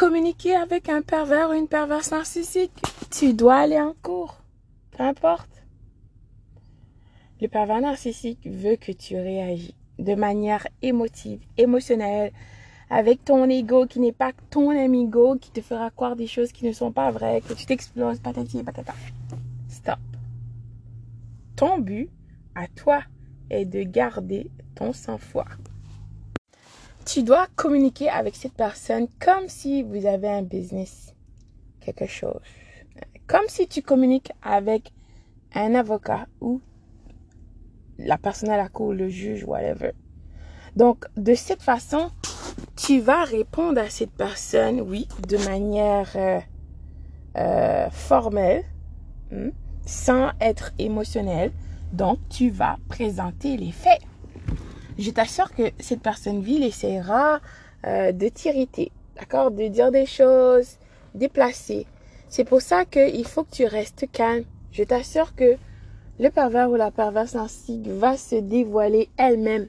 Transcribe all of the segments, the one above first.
communiquer avec un pervers ou une perverse narcissique, tu dois aller en cours. Peu importe. Le pervers narcissique veut que tu réagis de manière émotive, émotionnelle, avec ton ego qui n'est pas ton amigo, qui te fera croire des choses qui ne sont pas vraies, que tu t'exploses, patati et patata. Stop. Ton but, à toi, est de garder ton sang-froid. Tu dois communiquer avec cette personne comme si vous avez un business, quelque chose. Comme si tu communiques avec un avocat ou la personne à la cour, le juge, whatever. Donc, de cette façon, tu vas répondre à cette personne, oui, de manière euh, euh, formelle, hmm, sans être émotionnel. Donc, tu vas présenter les faits. Je t'assure que cette personne ville essaiera euh, de t'irriter, d'accord, de dire des choses déplacées. C'est pour ça qu'il faut que tu restes calme. Je t'assure que le pervers ou la perverse narcissique va se dévoiler elle-même.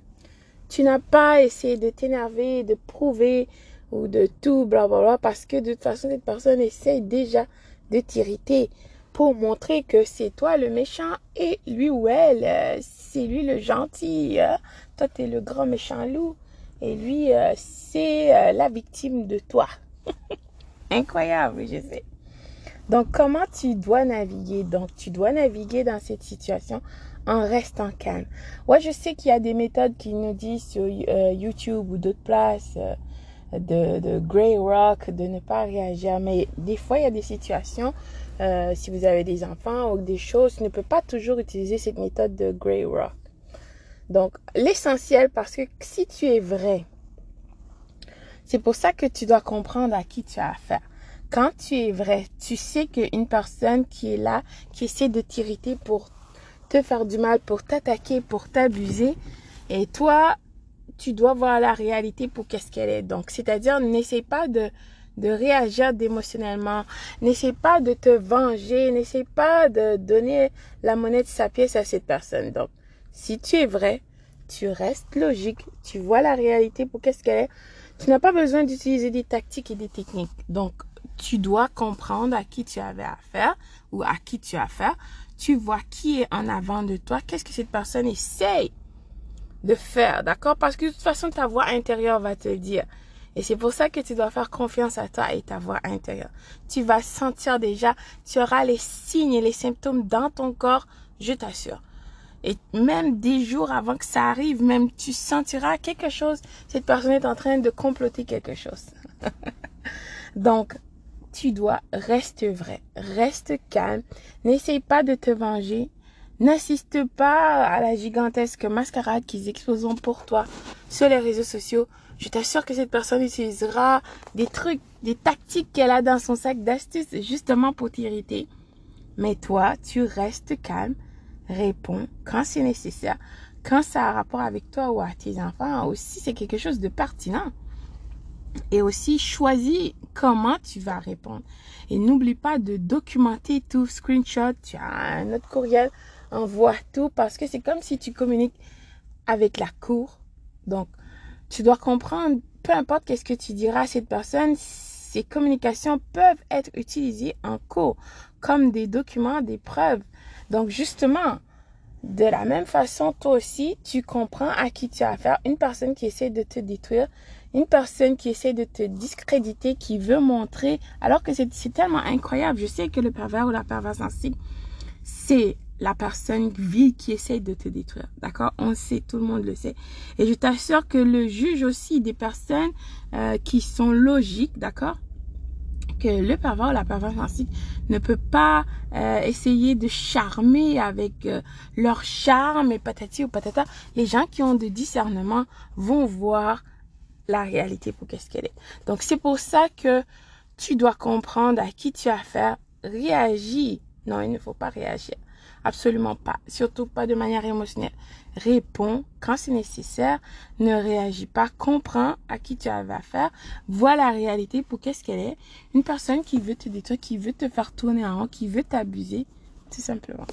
Tu n'as pas essayé de t'énerver, de prouver ou de tout, blablabla, parce que de toute façon, cette personne essaye déjà de t'irriter pour montrer que c'est toi le méchant et lui ou elle, euh, c'est lui le gentil. Hein. Toi, tu es le grand méchant loup et lui, euh, c'est euh, la victime de toi. Incroyable, je sais. Donc, comment tu dois naviguer? Donc, tu dois naviguer dans cette situation en restant calme. Ouais, je sais qu'il y a des méthodes qui nous disent sur euh, YouTube ou d'autres places euh, de, de Grey Rock de ne pas réagir. Mais des fois, il y a des situations, euh, si vous avez des enfants ou des choses, ne peux pas toujours utiliser cette méthode de Grey Rock. Donc, l'essentiel, parce que si tu es vrai, c'est pour ça que tu dois comprendre à qui tu as affaire quand tu es vrai, tu sais qu'une personne qui est là, qui essaie de t'irriter pour te faire du mal, pour t'attaquer, pour t'abuser, et toi, tu dois voir la réalité pour qu'est-ce qu'elle est. Donc, c'est-à-dire, n'essaie pas de, de réagir émotionnellement, n'essaie pas de te venger, n'essaie pas de donner la monnaie de sa pièce à cette personne. Donc, si tu es vrai, tu restes logique, tu vois la réalité pour qu'est-ce qu'elle est. Tu n'as pas besoin d'utiliser des tactiques et des techniques. Donc, tu dois comprendre à qui tu avais affaire ou à qui tu as affaire. Tu vois qui est en avant de toi. Qu'est-ce que cette personne essaye de faire, d'accord? Parce que de toute façon, ta voix intérieure va te dire. Et c'est pour ça que tu dois faire confiance à toi et ta voix intérieure. Tu vas sentir déjà, tu auras les signes et les symptômes dans ton corps, je t'assure. Et même des jours avant que ça arrive, même tu sentiras quelque chose. Cette personne est en train de comploter quelque chose. Donc, tu dois rester vrai, reste calme, n'essaye pas de te venger, n'assiste pas à la gigantesque mascarade qu'ils exposent pour toi sur les réseaux sociaux. Je t'assure que cette personne utilisera des trucs, des tactiques qu'elle a dans son sac d'astuces justement pour t'irriter. Mais toi, tu restes calme, réponds quand c'est nécessaire, quand ça a rapport avec toi ou à tes enfants aussi, c'est quelque chose de pertinent. Et aussi, choisis comment tu vas répondre. Et n'oublie pas de documenter tout, screenshot, tu as un autre courriel, envoie tout parce que c'est comme si tu communiques avec la cour. Donc, tu dois comprendre, peu importe qu'est-ce que tu diras à cette personne, ces communications peuvent être utilisées en cours comme des documents, des preuves. Donc, justement, de la même façon, toi aussi, tu comprends à qui tu as affaire. Une personne qui essaie de te détruire, une personne qui essaie de te discréditer, qui veut montrer, alors que c'est tellement incroyable. Je sais que le pervers ou la perverse ainsi, c'est la personne vile qui essaie de te détruire. D'accord? On sait, tout le monde le sait. Et je t'assure que le juge aussi des personnes euh, qui sont logiques, d'accord? Que le pervers ou la perverse ainsi ne peut pas euh, essayer de charmer avec euh, leur charme et patati ou patata. Les gens qui ont de discernement vont voir la réalité pour qu'est-ce qu'elle est. Donc c'est pour ça que tu dois comprendre à qui tu as affaire. Réagis. Non, il ne faut pas réagir. Absolument pas. Surtout pas de manière émotionnelle. Réponds quand c'est nécessaire. Ne réagis pas. Comprends à qui tu as affaire. Vois la réalité pour qu'est-ce qu'elle est. Une personne qui veut te détruire, qui veut te faire tourner en rond, qui veut t'abuser. Tout simplement.